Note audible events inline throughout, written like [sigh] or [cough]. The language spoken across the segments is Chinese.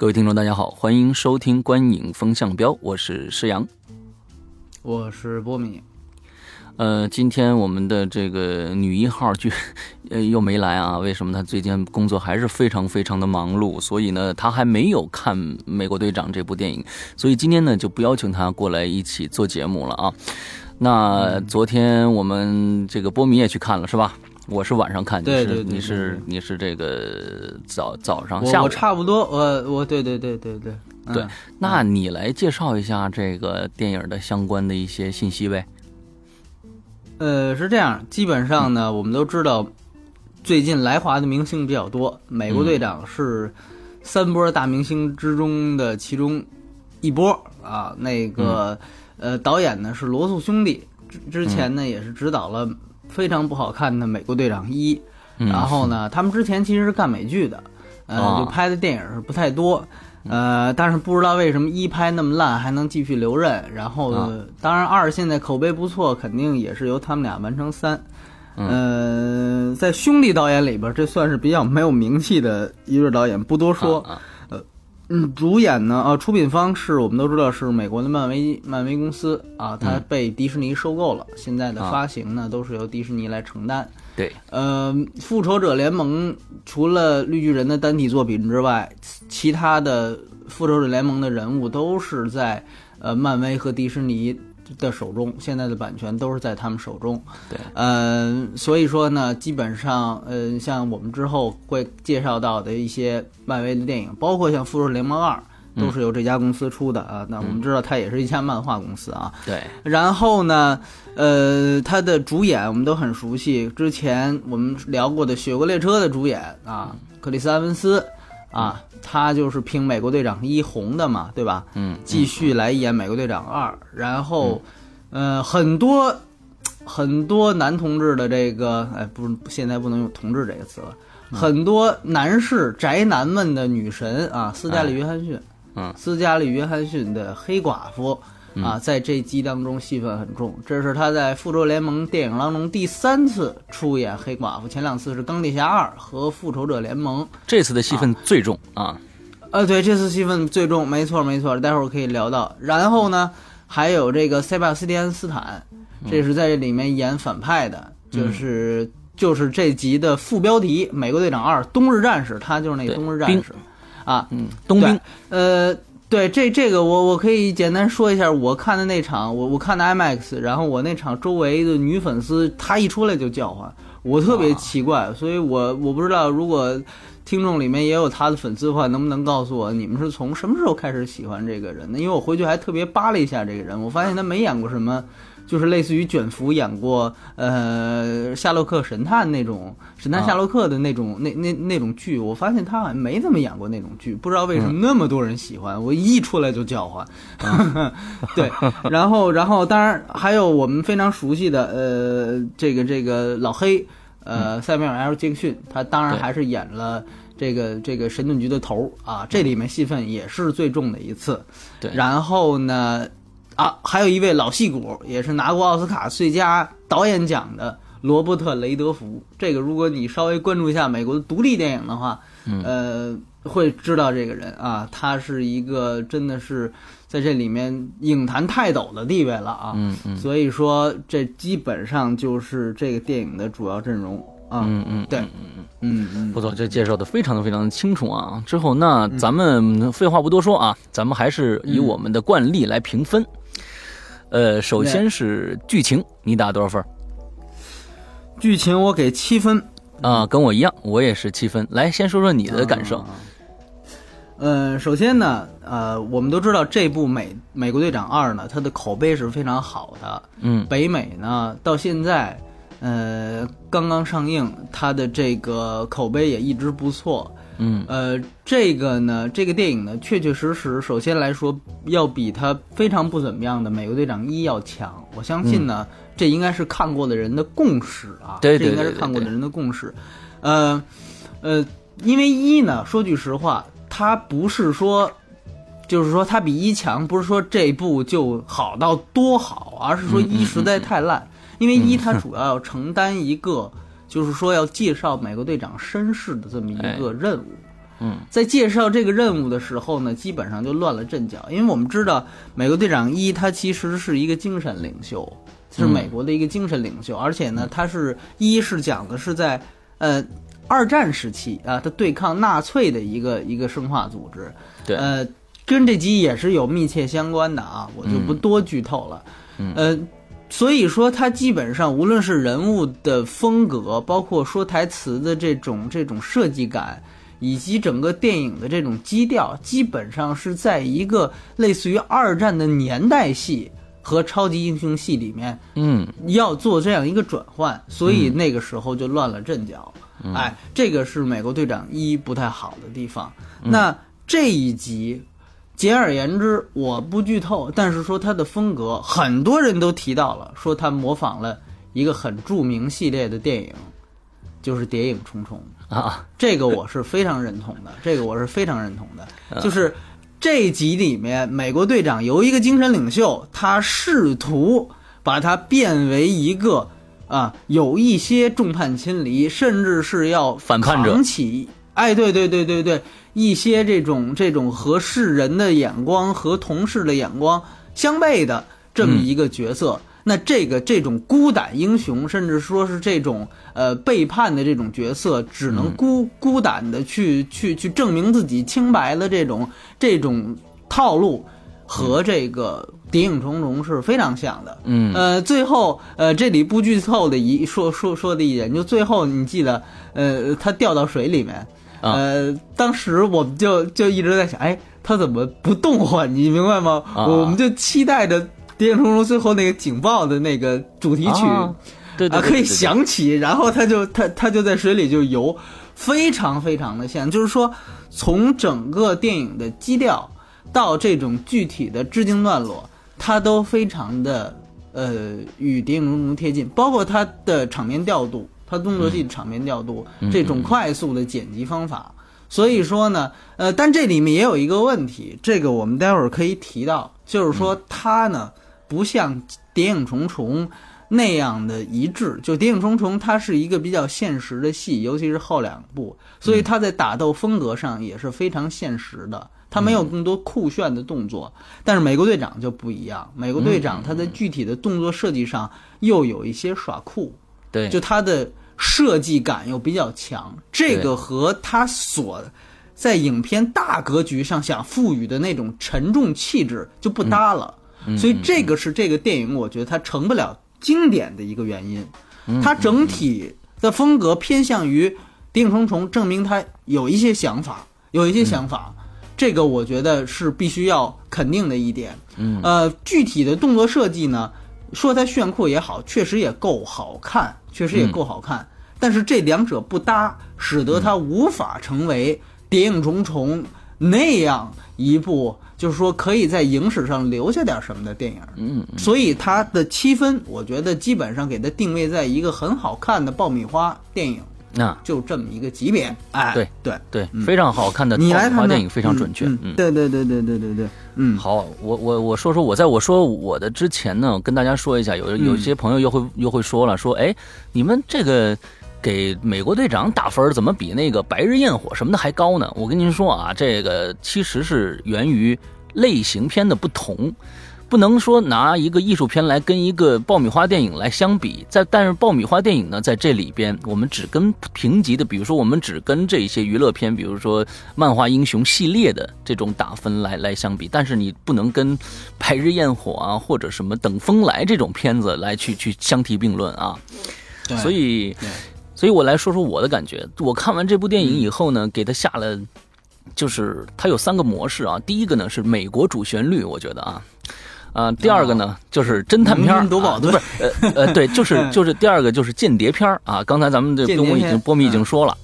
各位听众，大家好，欢迎收听《观影风向标》，我是施阳，我是波米。呃，今天我们的这个女一号就 [laughs] 呃又没来啊？为什么？她最近工作还是非常非常的忙碌，所以呢，她还没有看《美国队长》这部电影，所以今天呢就不邀请她过来一起做节目了啊。那昨天我们这个波米也去看了是吧？我是晚上看，对对，你是你是这个早早上下午，我差不多，我我对对对对对对，那你来介绍一下这个电影的相关的一些信息呗。呃，是这样，基本上呢，我们都知道，最近来华的明星比较多，美国队长是三波大明星之中的其中一波啊。那个呃，导演呢是罗素兄弟，之之前呢也是指导了。非常不好看的《美国队长一》，然后呢，他们之前其实是干美剧的，呃，就拍的电影是不太多，呃，但是不知道为什么一拍那么烂还能继续留任，然后当然二现在口碑不错，肯定也是由他们俩完成三，嗯，在兄弟导演里边，这算是比较没有名气的一对导演，不多说。嗯，主演呢？呃，出品方是我们都知道是美国的漫威漫威公司啊，它被迪士尼收购了。现在的发行呢，都是由迪士尼来承担。对，呃，复仇者联盟除了绿巨人的单体作品之外，其他的复仇者联盟的人物都是在呃漫威和迪士尼。的手中，现在的版权都是在他们手中。对，嗯，所以说呢，基本上，呃，像我们之后会介绍到的一些漫威的电影，包括像《复仇者联盟二》，都是由这家公司出的啊。那我们知道，它也是一家漫画公司啊。对。然后呢，呃，它的主演我们都很熟悉，之前我们聊过的《雪国列车》的主演啊，克里斯·埃文斯。啊，他就是凭《美国队长一》红的嘛，对吧？嗯，继续来演《美国队长二》，然后，呃，很多很多男同志的这个，哎，不，现在不能用“同志”这个词了，很多男士宅男们的女神啊，斯嘉丽·约翰逊，嗯，斯嘉丽·约翰逊的黑寡妇。啊，在这集当中戏份很重，这是他在复仇联盟电影当中第三次出演黑寡妇，前两次是钢铁侠二和复仇者联盟，这次的戏份最重啊。呃，对，这次戏份最重，没错没错，待会儿可以聊到。然后呢，还有这个塞巴斯蒂安斯坦，这是在这里面演反派的，就是就是这集的副标题《美国队长二：冬日战士》，他就是那个冬日战士，啊，嗯，冬兵，呃。对，这这个我我可以简单说一下，我看的那场，我我看的 IMAX，然后我那场周围的女粉丝，她一出来就叫唤，我特别奇怪，所以我我不知道如果听众里面也有他的粉丝的话，能不能告诉我你们是从什么时候开始喜欢这个人的？因为我回去还特别扒了一下这个人，我发现他没演过什么。就是类似于卷福演过呃夏洛克神探那种神探夏洛克的那种那那那种剧，我发现他好像没怎么演过那种剧，不知道为什么那么多人喜欢，我一出来就叫唤。[laughs] 对，然后然后当然还有我们非常熟悉的呃这个这个老黑呃塞缪尔 L 杰克逊，他当然还是演了这个这个神盾局的头啊，这里面戏份也是最重的一次。对，然后呢？啊，还有一位老戏骨，也是拿过奥斯卡最佳导演奖的罗伯特·雷德福。这个，如果你稍微关注一下美国的独立电影的话，呃，会知道这个人啊，他是一个真的是在这里面影坛泰斗的地位了啊。嗯嗯。所以说，这基本上就是这个电影的主要阵容啊。嗯嗯，对，嗯嗯嗯嗯，不错，这介绍的非常的非常的清楚啊。之后，那咱们废话不多说啊，咱们还是以我们的惯例来评分。呃，首先是剧情，你打多少分？剧情我给七分啊，跟我一样，我也是七分。来，先说说你的感受。嗯，首先呢，呃，我们都知道这部《美美国队长二》呢，它的口碑是非常好的。嗯，北美呢，到现在，呃，刚刚上映，它的这个口碑也一直不错。嗯呃，这个呢，这个电影呢，确确实实，首先来说，要比它非常不怎么样的《美国队长一》要强。我相信呢，这应该是看过的人的共识啊，对对这应该是对对看过的人的共识。呃，呃，因为一呢，说句实话，它不是说。就是说，它比一强，不是说这部就好到多好，而是说一实在太烂。因为一它主要要承担一个，就是说要介绍美国队长身世的这么一个任务。嗯，在介绍这个任务的时候呢，基本上就乱了阵脚。因为我们知道，美国队长一他其实是一个精神领袖，是美国的一个精神领袖，而且呢，他是一是讲的是在呃二战时期啊，他对抗纳粹的一个一个生化组织。对，呃，跟这集也是有密切相关的啊，我就不多剧透了。嗯呃，所以说他基本上无论是人物的风格，包括说台词的这种这种设计感，以及整个电影的这种基调，基本上是在一个类似于二战的年代戏和超级英雄戏里面嗯要做这样一个转换，所以那个时候就乱了阵脚。哎，这个是美国队长一不太好的地方。那这一集，简而言之，我不剧透，但是说他的风格，很多人都提到了，说他模仿了一个很著名系列的电影，就是《谍影重重》。啊，这个我是非常认同的，这个我是非常认同的，就是这一集里面，美国队长由一个精神领袖，他试图把他变为一个啊有一些众叛亲离，甚至是要反叛者。扛起，哎，对对对对对，一些这种这种和世人的眼光和同事的眼光相悖的这么一个角色。那这个这种孤胆英雄，甚至说是这种呃背叛的这种角色，只能孤、孤胆的去去去证明自己清白的这种这种套路，和这个《谍影重重》是非常像的。嗯呃，最后呃这里不剧透的一说说说的一点，就最后你记得呃他掉到水里面，啊呃当时我们就就一直在想，哎他怎么不动唤？你明白吗？啊我们就期待着。《谍影重重》最后那个警报的那个主题曲啊对对啊，可以响起，然后他就他他就在水里就游，非常非常的像，就是说从整个电影的基调到这种具体的致敬段落，它都非常的呃与《谍影重重》贴近，包括它的场面调度，它动作戏的场面调度，嗯这种快速的剪辑方法。所以说呢，呃，但这里面也有一个问题，这个我们待会儿可以提到，就是说它呢不像《谍影重重》那样的一致。就《谍影重重》，它是一个比较现实的戏，尤其是后两部，所以它在打斗风格上也是非常现实的。它没有更多酷炫的动作，但是美国队长就不一样。美国队长他在具体的动作设计上又有一些耍酷，对，就他的设计感又比较强，这个和他所在影片大格局上想赋予的那种沉重气质就不搭了。所以这个是这个电影我觉得它成不了经典的一个原因。它整体的风格偏向于《谍影重重》，证明他有一些想法，有一些想法。这个我觉得是必须要肯定的一点。嗯，呃，具体的动作设计呢，说它炫酷也好，确实也够好看，确实也够好看。但是这两者不搭，使得它无法成为《谍影重重》那样一部，就是说可以在影史上留下点什么的电影。嗯，所以它的七分，我觉得基本上给它定位在一个很好看的爆米花电影，那就这么一个级别。哎，对对，对，非常好看的你来看看爆米花电影，非常准确。嗯，嗯对对对对对对对，嗯，好，我我我说说我在我说我的之前呢，我跟大家说一下，有有些朋友又会又会说了，说哎，你们这个给美国队长打分怎么比那个白日焰火什么的还高呢？我跟您说啊，这个其实是源于类型片的不同。不能说拿一个艺术片来跟一个爆米花电影来相比，在但是爆米花电影呢，在这里边我们只跟评级的，比如说我们只跟这些娱乐片，比如说漫画英雄系列的这种打分来来相比，但是你不能跟白日焰火啊或者什么等风来这种片子来去去相提并论啊。所以，所以我来说说我的感觉。我看完这部电影以后呢，给他下了，就是它有三个模式啊。第一个呢是美国主旋律，我觉得啊。啊，第二个呢就是侦探片儿，不是呃呃，对，就是就是第二个就是间谍片儿啊。刚才咱们这间谍东我已经波米已经说了，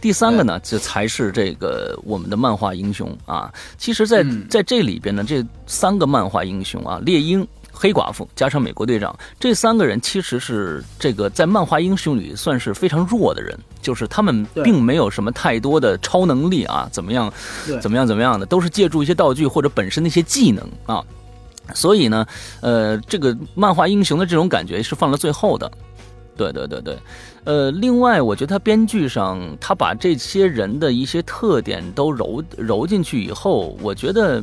第三个呢，这才是这个我们的漫画英雄啊。其实，在在这里边呢，这三个漫画英雄啊，猎鹰。黑寡妇加上美国队长这三个人，其实是这个在漫画英雄里算是非常弱的人，就是他们并没有什么太多的超能力啊，怎么样，怎么样，怎么样的，都是借助一些道具或者本身的一些技能啊。所以呢，呃，这个漫画英雄的这种感觉是放到最后的。对对对对，呃，另外我觉得他编剧上他把这些人的一些特点都揉揉进去以后，我觉得。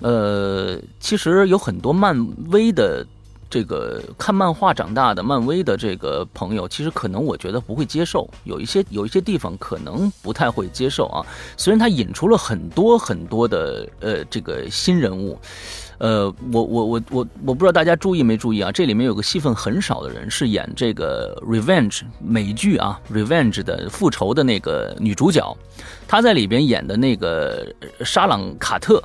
呃，其实有很多漫威的这个看漫画长大的漫威的这个朋友，其实可能我觉得不会接受，有一些有一些地方可能不太会接受啊。虽然他引出了很多很多的呃这个新人物，呃，我我我我我不知道大家注意没注意啊？这里面有个戏份很少的人，是演这个 Revenge 美剧啊 Revenge 的复仇的那个女主角，她在里边演的那个沙朗卡特。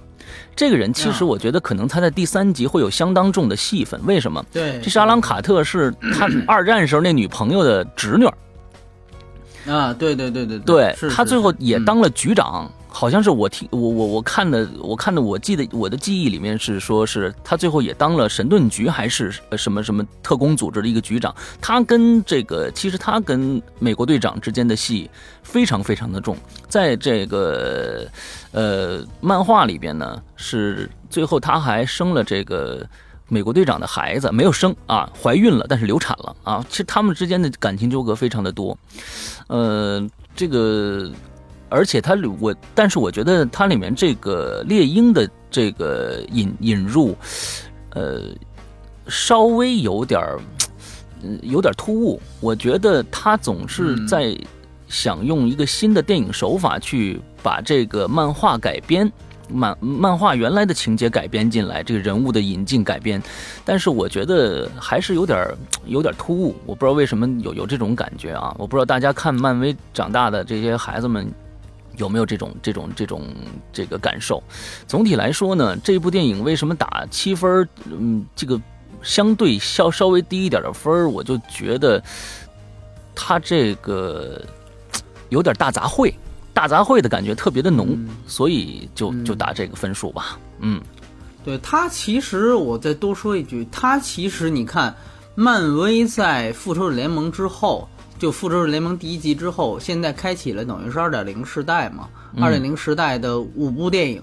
这个人其实，我觉得可能他在第三集会有相当重的戏份。为什么？对，这沙朗卡特是他二战时候那女朋友的侄女。啊，对对对对对，他最后也当了局长。好像是我听我我我看的，我看的，我记得我的记忆里面是说，是他最后也当了神盾局还是什么什么特工组织的一个局长。他跟这个其实他跟美国队长之间的戏非常非常的重，在这个呃漫画里边呢，是最后他还生了这个美国队长的孩子，没有生啊，怀孕了，但是流产了啊。其实他们之间的感情纠葛非常的多，呃，这个。而且它里我，但是我觉得它里面这个猎鹰的这个引引入，呃，稍微有点儿，嗯，有点突兀。我觉得他总是在想用一个新的电影手法去把这个漫画改编，漫漫画原来的情节改编进来，这个人物的引进改编。但是我觉得还是有点有点突兀。我不知道为什么有有这种感觉啊！我不知道大家看漫威长大的这些孩子们。有没有这种这种这种这个感受？总体来说呢，这部电影为什么打七分？嗯，这个相对稍稍微低一点的分我就觉得它这个有点大杂烩，大杂烩的感觉特别的浓，所以就就打这个分数吧。嗯，对它其实我再多说一句，它其实你看，漫威在复仇者联盟之后。就复仇者联盟第一集之后，现在开启了等于是二点零时代嘛？二点零时代的五部电影，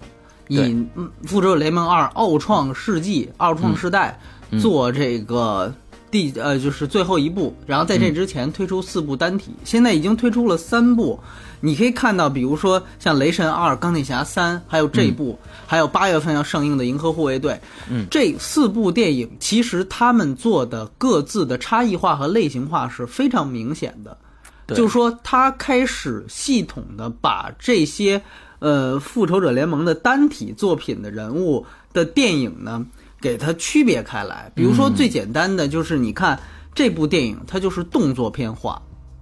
以复仇者联盟二奥创世纪、奥创时代做这个第呃就是最后一部，然后在这之前推出四部单体，现在已经推出了三部。你可以看到，比如说像《雷神二》《钢铁侠三》，还有这一部，还有八月份要上映的《银河护卫队》，嗯，这四部电影其实他们做的各自的差异化和类型化是非常明显的，就是说他开始系统的把这些呃复仇者联盟的单体作品的人物的电影呢给它区别开来。比如说最简单的就是你看这部电影，它就是动作片化。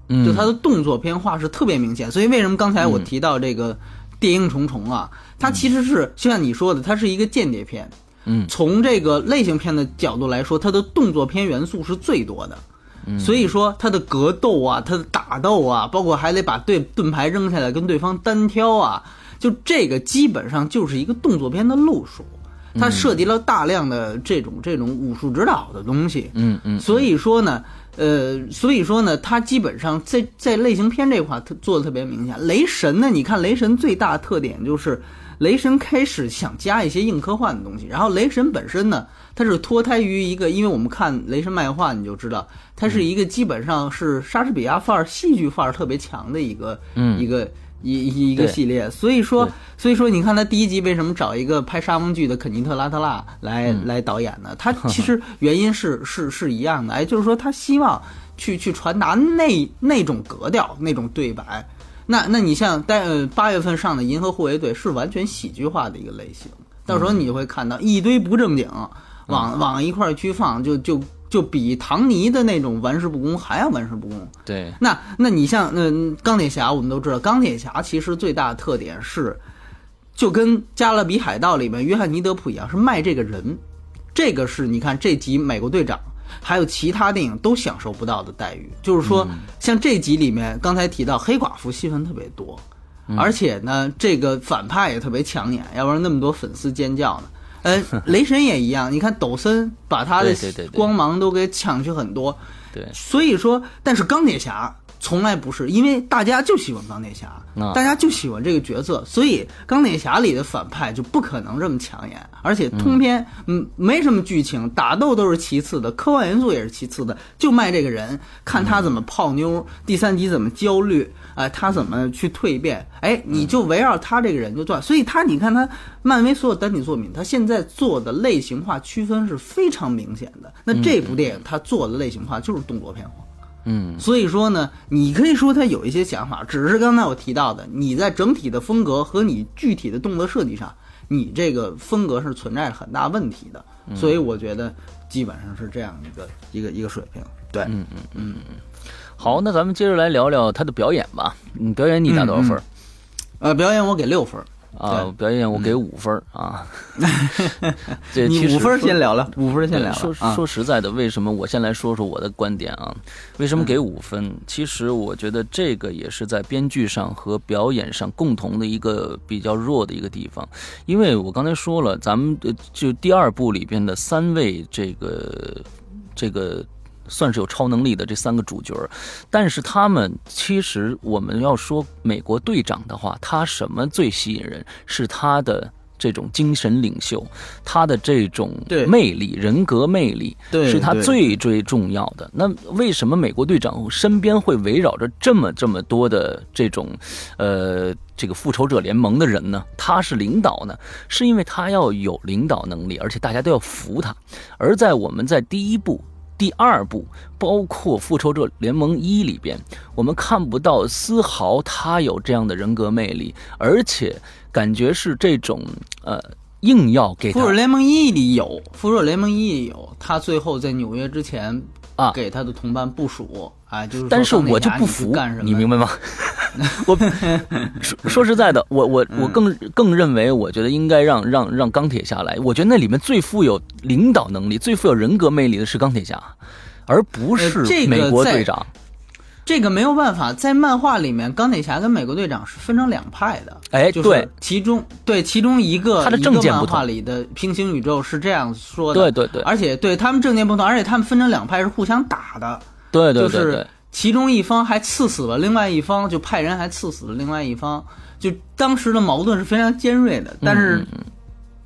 就它的动作片化是特别明显，所以为什么刚才我提到这个谍影重重啊？它其实是就像你说的，它是一个间谍片。嗯，从这个类型片的角度来说，它的动作片元素是最多的。嗯，所以说它的格斗啊，它的打斗啊，包括还得把对盾牌扔下来跟对方单挑啊，就这个基本上就是一个动作片的路数。它涉及了大量的这种这种武术指导的东西。嗯嗯，所以说呢。呃，所以说呢，它基本上在在类型片这块它做的特别明显。雷神呢，你看雷神最大特点就是，雷神开始想加一些硬科幻的东西。然后雷神本身呢，它是脱胎于一个，因为我们看雷神漫画，你就知道，它是一个基本上是莎士比亚范儿、戏剧范儿特别强的一个，一个。一一个系列，所以说，所以说，你看他第一集为什么找一个拍沙翁剧的肯尼特拉特拉来来导演呢？[laughs] 他其实原因是 [laughs] 是是一样的，哎，就是说他希望去去传达那那种格调、那种对白。那那你像在八月份上的《银河护卫队》是完全喜剧化的一个类型，到时候你就会看到一堆不正经往往一块儿去放，就就。就比唐尼的那种玩世不恭还要玩世不恭。对，那那你像那钢铁侠，我们都知道，钢铁侠其实最大的特点是，就跟《加勒比海盗》里面约翰尼德普一样，是卖这个人。这个是你看这集美国队长还有其他电影都享受不到的待遇。就是说，像这集里面刚才提到黑寡妇戏份特别多，而且呢，这个反派也特别抢眼，要不然那么多粉丝尖叫呢。呃，[laughs] 雷神也一样，你看抖森把他的光芒都给抢去很多。对，所以说，但是钢铁侠从来不是，因为大家就喜欢钢铁侠，啊。大家就喜欢这个角色，所以钢铁侠里的反派就不可能这么抢眼，而且通篇嗯。没什么剧情，打斗都是其次的，科幻元素也是其次的，就卖这个人，看他怎么泡妞，第三集怎么焦虑，哎、他怎么去蜕变，哎，你就围绕他这个人就转，所以他你看他漫威所有单体作品，他现在做的类型化区分是非常明显的。那这部电影他做的类型化就是动作片化。嗯所以说呢，你可以说他有一些想法，只是刚才我提到的，你在整体的风格和你具体的动作设计上，你这个风格是存在很大问题的。所以我觉得基本上是这样一个一个一个水平。对，嗯嗯嗯嗯好，那咱们接着来聊聊他的表演吧。嗯，表演你打多少分儿？呃，表演我给六分儿，啊，表演我给五分啊。这你五分先聊聊，五分 [laughs] 先聊聊。说啊说实在的，为什么我先来说说我的观点啊？为什么给五分？其实我觉得这个也是在编剧上和表演上共同的一个比较弱的一个地方，因为我刚才说了，咱们呃就第二部里边的三位这个这个。算是有超能力的这三个主角，但是他们其实我们要说美国队长的话，他什么最吸引人？是他的这种精神领袖，他的这种对魅力、人格魅力，是他最最重要的。那为什么美国队长身边会围绕着这么这么多的这种，呃，这个复仇者联盟的人呢？他是领导呢，是因为他要有领导能力，而且大家都要服他。而在我们在第一部。第二部，包括《复仇者联盟一》里边，我们看不到丝毫他有这样的人格魅力，而且感觉是这种呃硬要给复仇者联盟一里有，复仇者联盟一里有，他最后在纽约之前啊给他的同伴部署，啊，就是但是我就不服干什，么？你明白吗？[laughs] 我说说实在的，我我我更更认为，我觉得应该让让让钢铁侠来。我觉得那里面最富有领导能力、最富有人格魅力的是钢铁侠，而不是美国队长。这个没有办法，在漫画里面，钢铁侠跟美国队长是分成两派的。哎就是其中对其中一个他的一个政见不同漫画里的平行宇宙是这样说的。对对对而且对他们政见不同，而且他们分成两派是互相打的，对对对对就是，其中一方还刺死了另外一方，就派人还刺死了另外一方，就当时的矛盾是非常尖锐的，但是。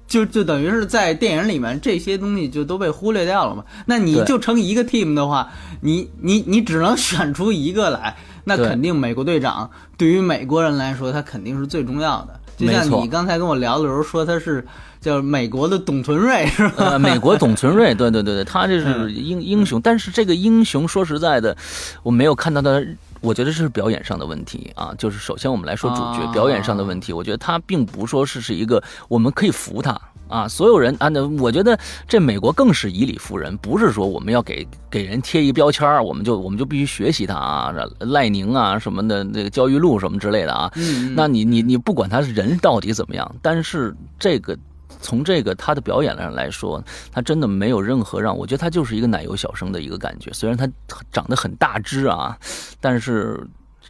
就就等于是在电影里面这些东西就都被忽略掉了嘛。那你就成一个 team 的话，你你你只能选出一个来，那肯定美国队长对于美国人来说，他肯定是最重要的。就像你刚才跟我聊的时候说他是叫美国的董存瑞是吧？呃，美国董存瑞，[laughs] 对对对对，他这嗯是英英雄，但是这个英雄说实在的，我没有看到他，我觉得这是表演上的问题啊。就是首先我们来说主角、啊表演上的问题，我觉得他并不说是是一个我们可以服他。啊，所有人啊，那我觉得这美国更是以理服人，不是说我们要给给人贴一标签儿，我们就我们就必须学习他啊，赖宁啊什么的，那个焦裕禄什么之类的啊，嗯，那你你你不管他人到底怎么样，但是这个从这个他的表演上来说，他真的没有任何让我觉得他就是一个奶油小生的一个感觉。虽然他长得很大只啊，但是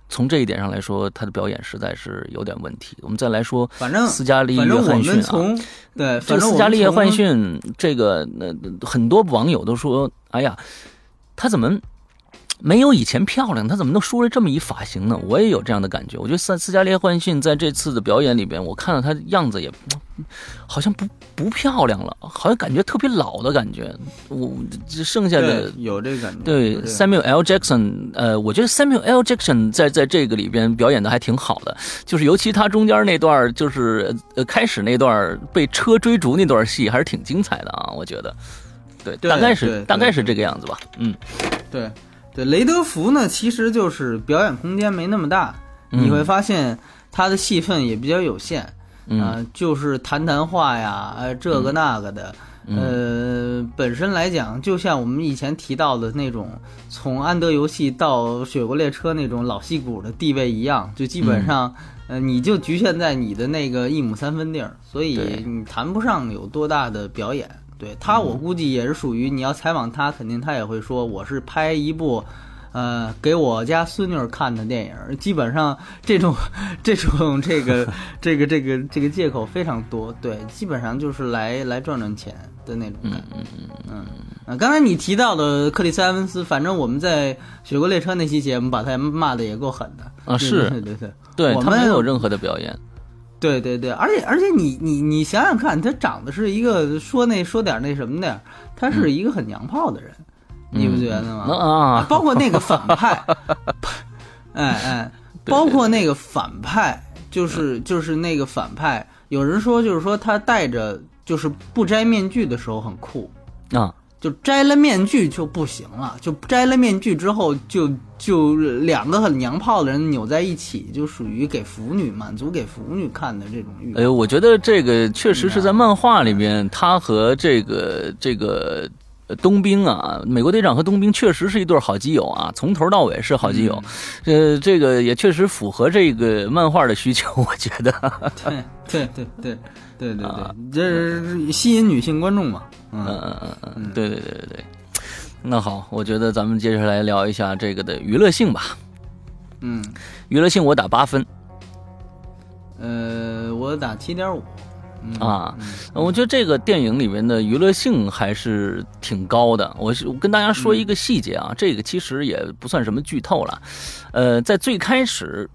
从这一点上来说，他的表演实在是有点问题。我们再来说，反正斯嘉丽约翰逊啊，对，这反正斯嘉丽约翰逊，这个呃很多网友都说，哎呀，他怎么？没有以前漂亮，他怎么能梳了这么一发型呢？我也有这样的感觉。我觉得斯斯嘉丽·约翰逊在这次的表演里边，我看到她样子也好像不不漂亮了，好像感觉特别老的感觉。我这剩下的有这个感觉，对 Samuel L. Jackson，呃，我觉得 Samuel L. Jackson 在在这个里边表演的还挺好的，就是尤其他中间那段，就是呃开始那段被车追逐那段戏，还是挺精彩的啊，我觉得。对，对大概是大概是这个样子吧。嗯，对对，雷德福呢，其实就是表演空间没那么大，嗯你会发现他的戏份也比较有限，嗯啊，就是谈谈话呀，呃，这个那个的。嗯呃，本身来讲，就像我们以前提到的那种，从安德游戏到雪国列车那种老戏骨的地位一样，就基嗯本上，呃，你就局限在你的那个一亩三分地儿，所以你谈不上有多大的表演。对他，我估计也是属于你要采访他，肯定他也会说我是拍一部。呃，给我家孙女儿看的电影，基本上这种、这种、这个、[laughs] 这个、这个、这个借口非常多。对，基本上就是来来赚赚钱的那种感觉。嗯嗯嗯嗯。刚才你提到的克里斯·埃文斯，反正我们在《雪国列车》那期节目把他骂的也够狠的啊！是，对对对，对我们没有任何的表演。对对对，而且而且你你你想想看，他长得是一个说那说点那什么的，他是一个很娘炮的人。你不觉得吗？啊，包括那个反派，[laughs] 哎哎，包括那个反派，就是就是那个反派。有人说，就是说他戴着就是不摘面具的时候很酷啊，就摘了面具就不行了，就摘了面具之后就就两个很娘炮的人扭在一起，就属于给腐女满足给腐女看的这种欲。哎呦，我觉得这个确实是在漫画里面，他和这个这个。冬兵啊，美国队长和冬兵确实是一对好基友啊，从头到尾是好基友，呃，这个也确实符合这个漫画的需求，[laughs] 我觉得。对对对对对对对对对，这是吸引女性观众嘛？嗯嗯嗯嗯，对对对对对。那好，我觉得咱们接下来聊一下这个的娱乐性吧。嗯，娱乐性我打八分。呃，我打七点五。啊，我觉得这个电影里面的娱乐性还是挺高的。我是跟大家说一个细节啊，这个其实也不算什么剧透了。呃，在最开始。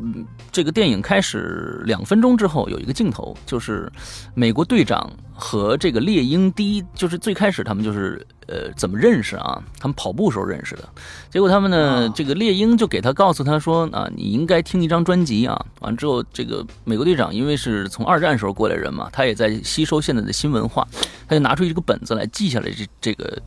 嗯，这个电影开始两分钟之后，有一个镜头，就是美国队长和这个猎鹰第一，就是最开始他们就是呃怎么认识啊？他们跑步时候认识的。结果他们呢，这个猎鹰就给他告诉他说啊，你应该听一张专辑啊。完之后，这个美国队长因为是从二战时候过来人嘛，他也在吸收现在的新文化，他就拿出一个本子来记下来这这个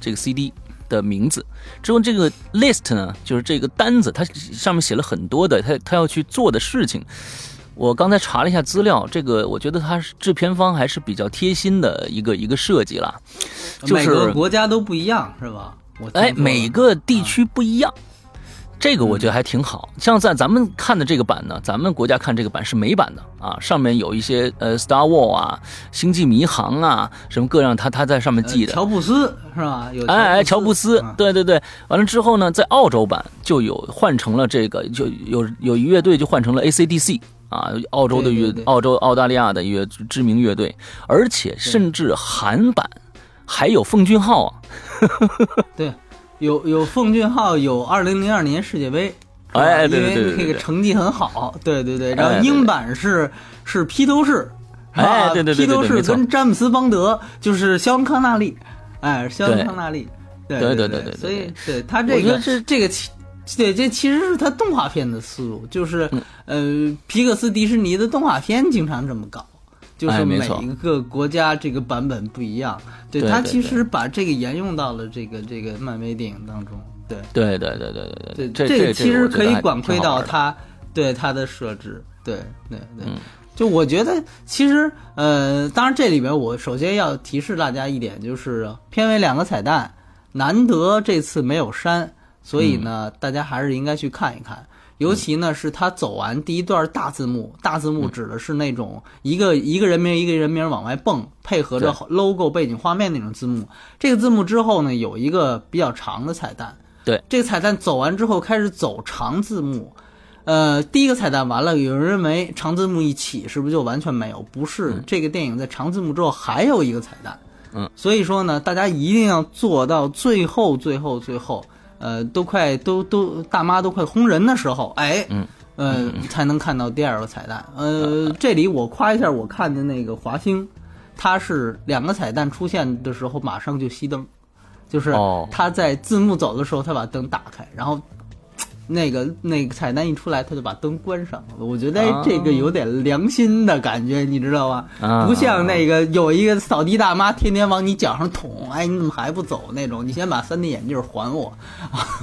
这个 CD。的名字，之后这个 list 呢，就是这个单子，它上面写了很多的他他要去做的事情。我刚才查了一下资料，这个我觉得他是制片方还是比较贴心的一个一个设计了。每个国家都不一样是吧？哎，每个地区不一样。这个我觉得还挺好，像在咱们看的这个版呢，咱们国家看这个版是美版的啊，上面有一些呃，Star War 啊，星际迷航啊，什么各样，他他在上面记的。乔布斯是吧？有哎哎，乔布斯，对对对。完了之后呢，在澳洲版就有换成了这个，就有有一乐队就换成了 AC/DC 啊，澳洲的乐，澳洲澳大利亚的乐知名乐队，而且甚至韩版还有奉俊昊啊。[laughs] 对。有有奉俊昊有二零零二年世界杯，哎，因为那个成绩很好，对对对。然后英版是是披头士，哎，对对对，披头士跟詹姆斯邦德就是肖恩康纳利，哎，肖恩康纳利，对对对对对。所以对他这个是这个其对这其实是他动画片的思路，就是呃皮克斯迪士尼的动画片经常这么搞。就是每一个国家这个版本不一样，对他其实把这个沿用到了这个这个漫威电影当中，对。对对对对对对，这这个其实可以管窥到他对他的设置，对对对，就我觉得其实呃，当然这里边我首先要提示大家一点，就是片尾两个彩蛋难得这次没有删，所以呢，大家还是应该去看一看。尤其呢，是他走完第一段大字幕，大字幕指的是那种一个一个人名一个人名往外蹦，配合着 logo 背景画面那种字幕。这个字幕之后呢，有一个比较长的彩蛋。对，这个彩蛋走完之后开始走长字幕。呃，第一个彩蛋完了，有人认为长字幕一起是不是就完全没有？不是，这个电影在长字幕之后还有一个彩蛋。嗯，所以说呢，大家一定要做到最后，最后，最后。呃，都快都都大妈都快轰人的时候，哎，嗯，呃，才能看到第二个彩蛋。呃，这里我夸一下，我看的那个华星，它是两个彩蛋出现的时候马上就熄灯，就是他在字幕走的时候，他把灯打开，然后。那个那个彩蛋一出来，他就把灯关上了。我觉得这个有点良心的感觉，你知道吧？不像那个有一个扫地大妈天天往你脚上捅，哎，你怎么还不走那种？你先把 3D 眼镜还我。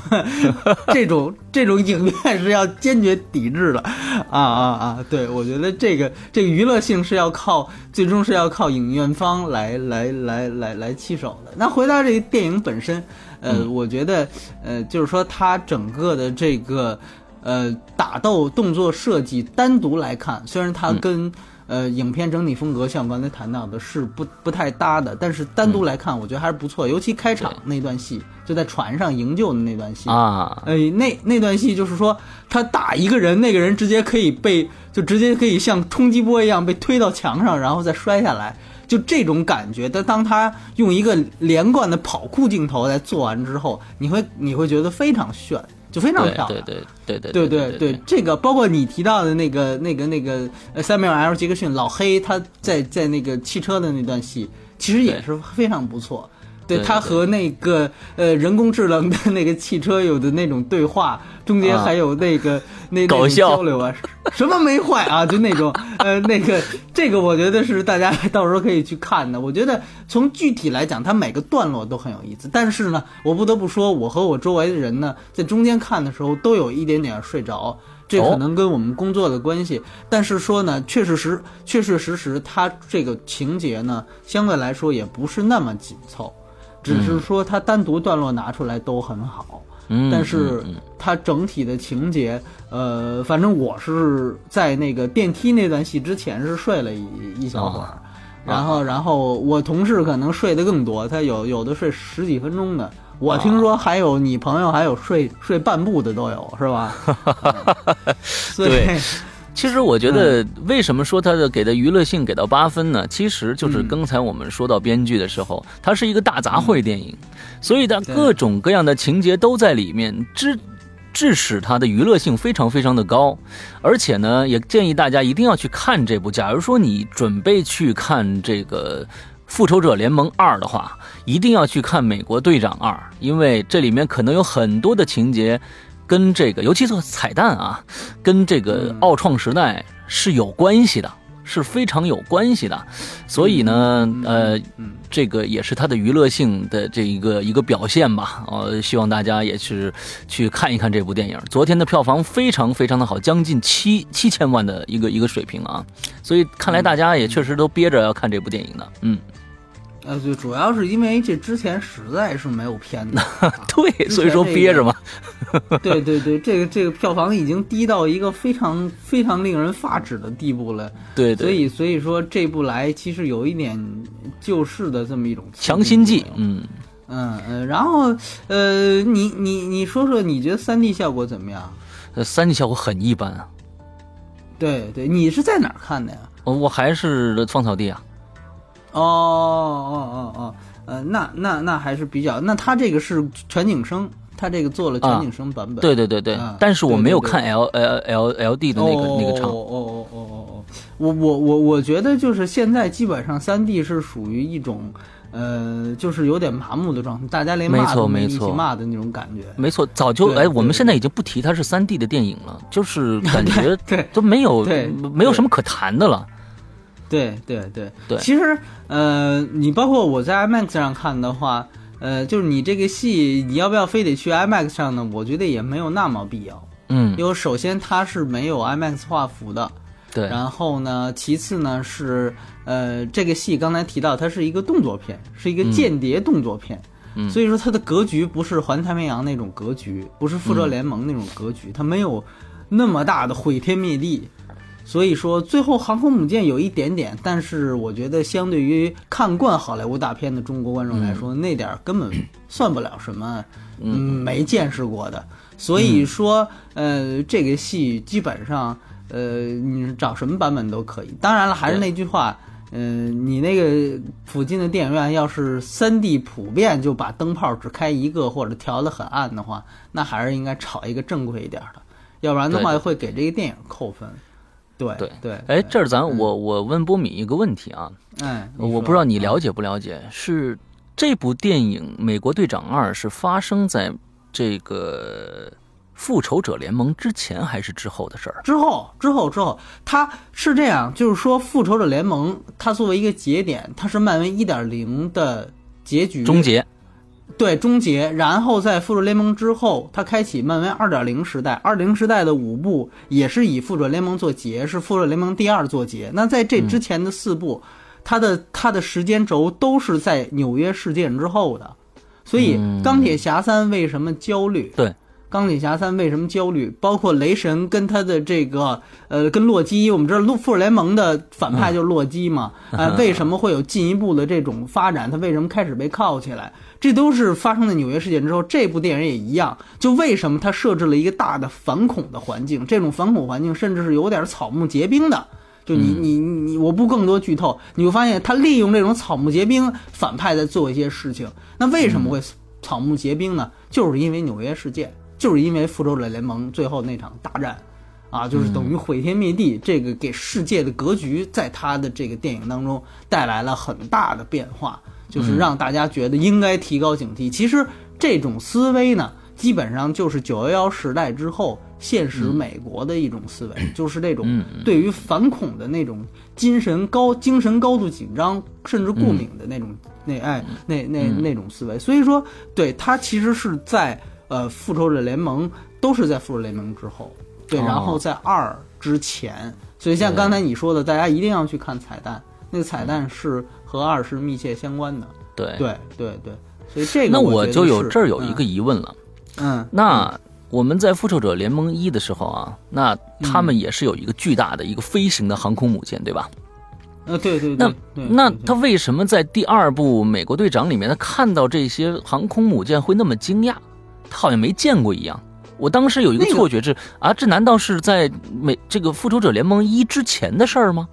[laughs] 这种这种影院是要坚决抵制的。啊啊啊！对，我觉得这个这个娱乐性是要靠，最终是要靠影院方来来来来来起手的。那回到这个电影本身。呃，我觉得，呃，就是说，它整个的这个，呃，打斗动作设计单独来看，虽然它跟，呃影片整体风格，像我刚才谈到的，是不不太搭的。但是单独来看，我觉得还是不错。尤其开场那段戏，就在船上营救的那段戏啊，呃，那那段戏就是说他打一个人，那个人直接可以被就直接可以像冲击波一样被推到墙上，然后再摔下来。就这种感觉，但当他用一个连贯的跑酷镜头来做完之后，你会你会觉得非常炫，就非常漂亮。对对对对对对对，这个包括你提到的那个那个那个呃，塞缪尔 ·L· 杰克逊老黑他在在那个汽车的那段戏，其实也是非常不错。对他和那个呃人工智能的那个汽车有的那种对话，中间还有那个那搞笑交流啊，什么没坏啊，[laughs] 就那种呃那个这个我觉得是大家 [laughs] 到时候可以去看的。我觉得从具体来讲，它每个段落都很有意思。但是呢，我不得不说，我和我周围的人呢，在中间看的时候都有一点点睡着，这可能跟我们工作的关系。但是说呢，确实实确确实实，它这个情节呢，相对来说也不是那么紧凑。只是说它单独段落拿出来都很好，嗯，但是它整体的情节，呃，反正我是在那个电梯那段戏之前是睡了一一小会儿，然后然后我同事可能睡得更多，他有有的睡十几分钟的，我听说还有你朋友还有睡睡半步的都有，是吧？[laughs] 对。其实我觉得，为什么说它的给的娱乐性给到八分呢？其实就是刚才我们说到编剧的时候，它是一个大杂烩电影，所以它各种各样的情节都在里面，致致使它的娱乐性非常非常的高。而且呢，也建议大家一定要去看这部。假如说你准备去看这个《复仇者联盟二》的话，一定要去看《美国队长二》，因为这里面可能有很多的情节。跟这个，尤其是彩蛋啊，跟这个奥创时代是有关系的，是非常有关系的。所以呢，呃，这个也是它的娱乐性的这一个一个表现吧。呃，希望大家也是去看一看这部电影。昨天的票房非常非常的好，将近七七千万的一个一个水平啊。所以看来大家也确实都憋着要看这部电影的，嗯。呃，对，主要是因为这之前实在是没有片子，[laughs] [laughs] 对，所以说憋着嘛。对对对，这个这个票房已经低到一个非常非常令人发指的地步了。对，对所以所以说这部来其实有一点救市的这么一种强心剂。嗯嗯嗯，然后呃，你你你说说，你觉得三 D 效果怎么样？呃，三 D 效果很一般啊。对对，你是在哪儿看的呀？我我还是芳草地啊。哦哦哦哦，呃，那那那还是比较，那他这个是全景声，他这个做了全景声版本。对对对对，但是我没有看 L L L L D 的那个那个场。哦哦哦哦哦，我我我我觉得就是现在基本上三 D 是属于一种，呃，就是有点麻木的状态，大家连骂都没一起骂的那种感觉。没错，早就哎，我们现在已经不提它是三 D 的电影了，就是 [laughs] 感觉对都没有没有什么可谈的了。对对对对，其实呃，你包括我在 IMAX 上看的话，呃，就是你这个戏，你要不要非得去 IMAX 上呢？我觉得也没有那么必要。嗯，因为首先它是没有 IMAX 画幅的，对。然后呢，其次呢是呃，这个戏刚才提到它是一个动作片，是一个间谍动作片，嗯，所以说它的格局不是环太平洋那种格局，不是复仇联盟那种格局，它没有那么大的毁天灭地。所以说，最后航空母舰有一点点，但是我觉得相对于看惯好莱坞大片的中国观众来说，那点根本算不了什么，嗯，没见识过的。所以说，呃，这个戏基本上，呃，你找什么版本都可以。当然了，还是那句话，嗯，你那个附近的电影院要是三 D 普遍就把灯泡只开一个或者调的很暗的话，那还是应该炒一个正规一点的，要不然的话会给这个电影扣分。对对对对，哎，这儿咱我我问波米一个问题啊，哎，我不知道你了解不了解，是这部电影《美国队长二》是发生在这个复仇者联盟之前还是之后的事儿？之后，之后，之后，它是这样，就是说复仇者联盟它作为一个节点，它是漫威一点零的结局终结。对，终结，然后在复仇联盟之后，他开启漫威二点零时代。二零时代的五部也是以复仇联盟做结，是复仇联盟第二做结。那在这之前的四部，它的它的时间轴都是在纽约事件之后的。所以钢铁侠三为什么焦虑？对，钢铁侠三为什么焦虑，包括雷神跟他的这个呃跟洛基，我们知道复仇联盟的反派就是洛基嘛，啊，[laughs] 为什么会有进一步的这种发展？他为什么开始被铐起来？这都是发生在纽约事件之后。这部电影也一样，就为什么他设置了一个大的反恐的环境？这种反恐环境甚至是有点草木皆兵的。就你你你，我不更多剧透，你会发现他利用这种草木皆兵反派在做一些事情。那为什么会草木皆兵呢？就是因为纽约事件。就是因为复仇者联盟最后那场大战，啊，就是等于毁天灭地，这个给世界的格局在他的这个电影当中带来了很大的变化，就是让大家觉得应该提高警惕。其实这种思维呢，基本上就是九幺幺时代之后现实美国的一种思维，就是那种对于反恐的那种精神高、精神高度紧张，甚至过敏的那种那哎那那那种思维。所以说，对它其实是在。呃，复仇者联盟都是在复仇者联盟之后，对，然后在二之前，所以像刚才你说的，大家一定要去看彩蛋，那个彩蛋是和二是密切相关的。对。对对对，所以这个那我就有这儿有一个疑问了，嗯，那我们在复仇者联盟一的时候啊，那他们也是有一个巨大的一个飞行的航空母舰，对吧？呃，对对，那那他为什么在第二部美国队长里面，他看到这些航空母舰会那么惊讶？他好像没见过一样，我当时有一个错觉是啊，这难道是在美这个复仇者联盟一之前的事儿吗？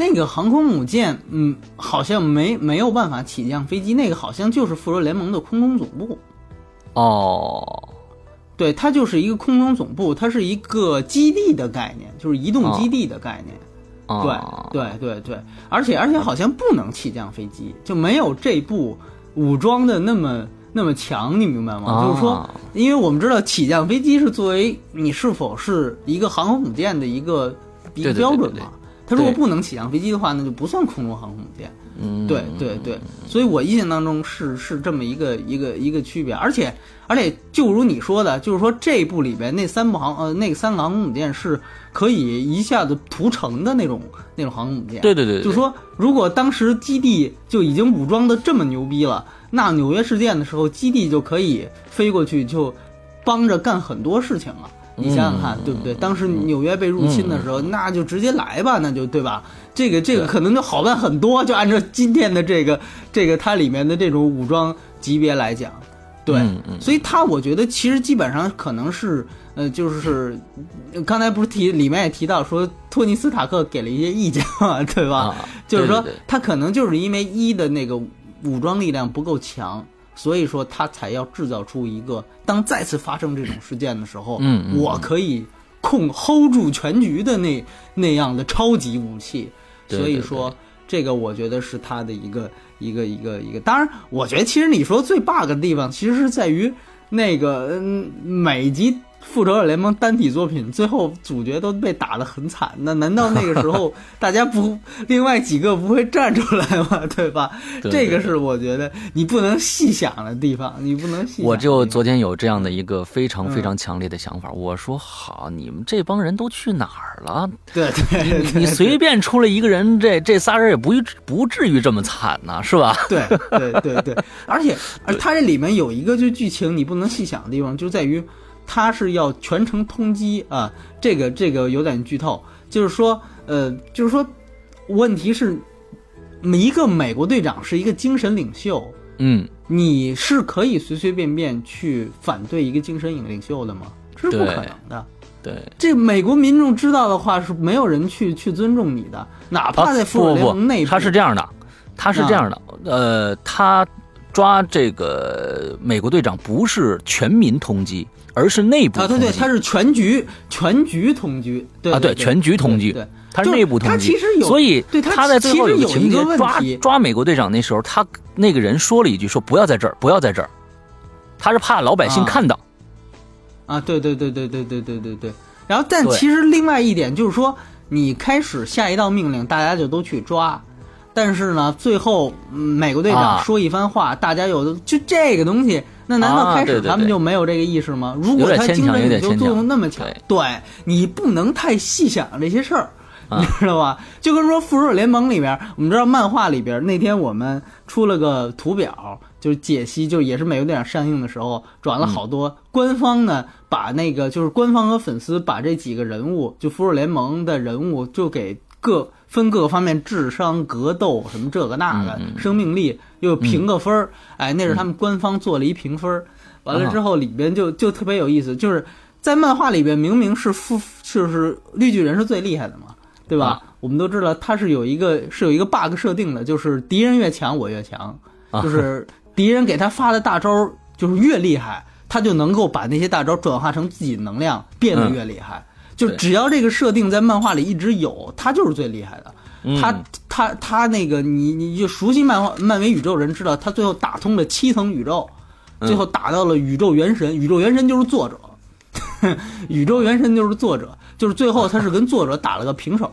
那个航空母舰，嗯，好像没没有办法起降飞机，那个好像就是复仇联盟的空中总部。哦，对，它就是一个空中总部，它是一个基地的概念，就是移动基地的概念。对对对对，而且而且好像不能起降飞机，就没有这部武装的那么。那么强，你明白吗？就是说，因为我们知道起降飞机是作为你是否是一个航空母舰的一个一个标准嘛。它如果不能起降飞机的话，那就不算空中航空母舰。嗯，对对对。所以我印象当中是是这么一个一个一个区别。而且而且，就如你说的，就是说这部里边那三部航呃那三个航空母舰是可以一下子屠城的那种那种航空母舰。对对对。就是说，如果当时基地就已经武装的这么牛逼了。那纽约事件的时候，基地就可以飞过去，就帮着干很多事情了。你想想看，对不对？当时纽约被入侵的时候，那就直接来吧，那就对吧？这个这个可能就好办很多。就按照今天的这个这个它里面的这种武装级别来讲，对，所以它我觉得其实基本上可能是呃，就是刚才不是提里面也提到说托尼斯塔克给了一些意见嘛，对吧？就是说他可能就是因为一的那个。武装力量不够强，所以说他才要制造出一个当再次发生这种事件的时候，嗯，我可以控 hold 住全局的那那样的超级武器。所以说，这个我觉得是他的一个一个一个一个。当然，我觉得其实你说最 bug 的地方，其实是在于那个嗯每集。复仇者联盟单体作品最后主角都被打得很惨，那难道那个时候 [laughs] 大家不另外几个不会站出来吗？对吧？这个是我觉得你不能细想的地方，你不能细想。我就昨天有这样的一个非常非常强烈的想法，我说好，你们这帮人都去哪儿了？对对，你随便出来一个人，这这仨人也不不至于这么惨呢，是吧？[laughs] 对对对对，而且 [laughs] 而他这里面有一个就剧情你不能细想的地方，就在于。他是要全程通缉啊，这个这个有点剧透，就是说，呃，就是说，问题是，每一个美国队长是一个精神领袖，嗯，你是可以随随便便去反对一个精神领领袖的吗？这是不可能的。对，这美国民众知道的话，是没有人去去尊重你的，哪怕在复仇联盟内部。他是这样的，他是这样的，呃，他抓这个美国队长不是全民通缉。而是内部啊，对对，他是全局全局通缉，对啊，对全局通缉，对，他是内部通缉。他其实有，所以对他在最后有个情节抓抓美国队长那时候，他那个人说了一句说不要在这儿，不要在这儿，他是怕老百姓看到。啊，对对对对对对对对对。然后，但其实另外一点就是说，你开始下一道命令，大家就都去抓，但是呢，最后美国队长说一番话，大家有的就这个东西。那难道开始他们就没有这个意识吗？如果他精神领袖作用那么强，对你不能太细想这些事儿，你知道吧？就跟说复仇者联盟里边，我们知道漫画里边那天我们出了个图表，就是解析，就也是美国队长上映的时候转了好多。官方呢，把那个就是官方和粉丝把这几个人物，就复仇联盟的人物，就给各分各个方面，智商、格斗什么这个那个，生命力又评个分儿。哎，那是他们官方做了一评分。完了之后，里边就就特别有意思，就是在漫画里边明明是复就是绿巨人是最厉害的嘛，对吧？我们都知道他是有一个是有一个 bug 设定的，就是敌人越强我越强，就是。敌人给他发的大招就是越厉害，他就能够把那些大招转化成自己能量，变得越厉害。就只要这个设定在漫画里一直有，他就是最厉害的。他他他那个你你就熟悉漫画漫威宇宙人知道，他最后打通了七层宇宙，最后打到了宇宙元神。宇宙元神就是作者，[laughs] 宇宙元神就是作者，就是最后他是跟作者打了个平手。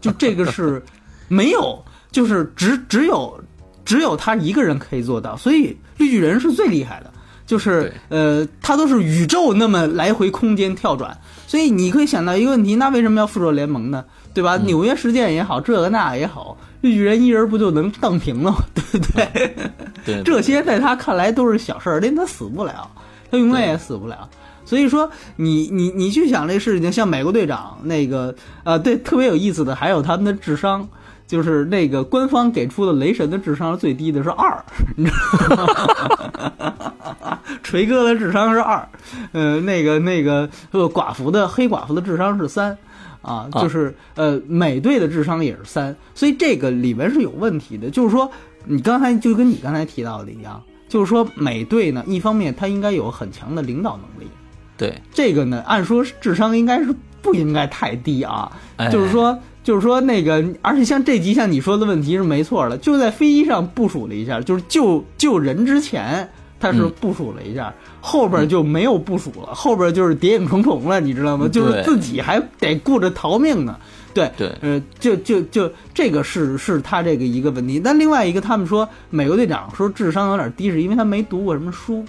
就这个是没有，就是只只有。只有他一个人可以做到，所以绿巨人是最厉害的，就是呃，他都是宇宙那么来回空间跳转，所以你可以想到一个问题，那为什么要复仇联盟呢？对吧？纽约事件也好，这个那也好，绿巨人一人不就能荡平了吗？[laughs] 对不对？对，这些在他看来都是小事儿，连他死不了，他永远也死不了。所以说，你你你去想这事情，像美国队长那个呃，对，特别有意思的还有他们的智商。就是那个官方给出的雷神的智商最低的是二，你知道吗？锤哥的智商是二，呃，那个那个呃，寡妇的黑寡妇的智商是三，啊，就是呃，美队的智商也是三，所以这个里面是有问题的。就是说，你刚才就跟你刚才提到的一样，就是说美队呢，一方面他应该有很强的领导能力，对这个呢，按说智商应该是不应该太低啊，就是说。就是说那个，而且像这集像你说的问题是没错的，就在飞机上部署了一下，就是救救人之前他是部署了一下，后边就没有部署了，后边就是谍影重重了，你知道吗？就是自己还得顾着逃命呢。对对，呃，就就就这个是是他这个一个问题。但另外一个，他们说美国队长说智商有点低，是因为他没读过什么书。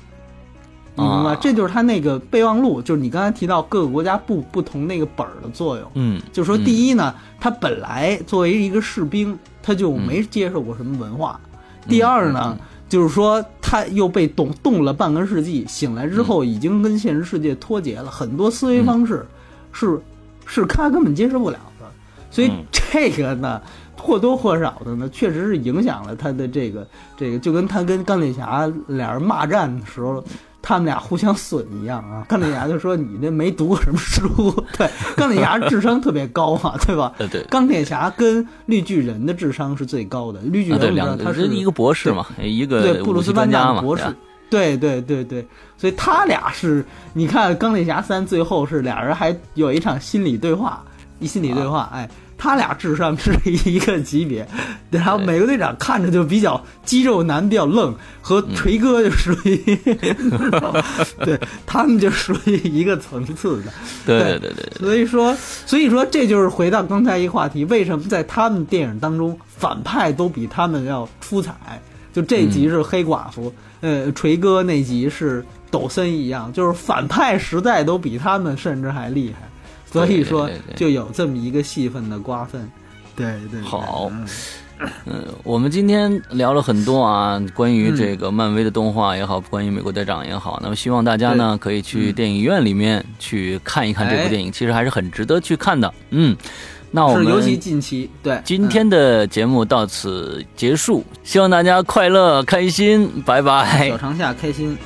你明白，这就是他那个备忘录，就是你刚才提到各个国家不不同那个本儿的作用。嗯，就是说，第一呢，他本来作为一个士兵，他就没接受过什么文化；第二呢，就是说他又被冻冻了半个世纪，醒来之后已经跟现实世界脱节了，很多思维方式是是他根本接受不了的。所以这个呢，或多或少的呢，确实是影响了他的这个这个，就跟他跟钢铁侠俩人骂战的时候。他们俩互相损一样啊！钢铁侠就说：“你那没读过什么书。”对，钢铁侠智商特别高嘛，[laughs] 对吧？对。钢铁侠跟绿巨人的智商是最高的。绿巨人两他是一个博士嘛，一个对布鲁斯班纳博士。对对对对，所以他俩是，你看钢铁侠三最后是俩人还有一场心理对话，一心理对话，哎。他俩智商是一个级别，然后美国队长看着就比较肌肉男，比较愣，和锤哥就属于，对 [laughs] 他们就属于一个层次的。对对对对。所以说，所以说这就是回到刚才一个话题，为什么在他们电影当中反派都比他们要出彩？就这集是黑寡妇，呃，锤哥那集是抖森一样，就是反派实在都比他们甚至还厉害。[laughs] 所以说，就有这么一个戏份的瓜分，对对。好，嗯，我们今天聊了很多啊，关于这个漫威的动画也好，关于美国队长也好，那么希望大家呢可以去电影院里面去看一看这部电影，其实还是很值得去看的。嗯，那我们尤其近期，对。今天的节目到此结束，希望大家快乐开心，拜拜，小长夏开心。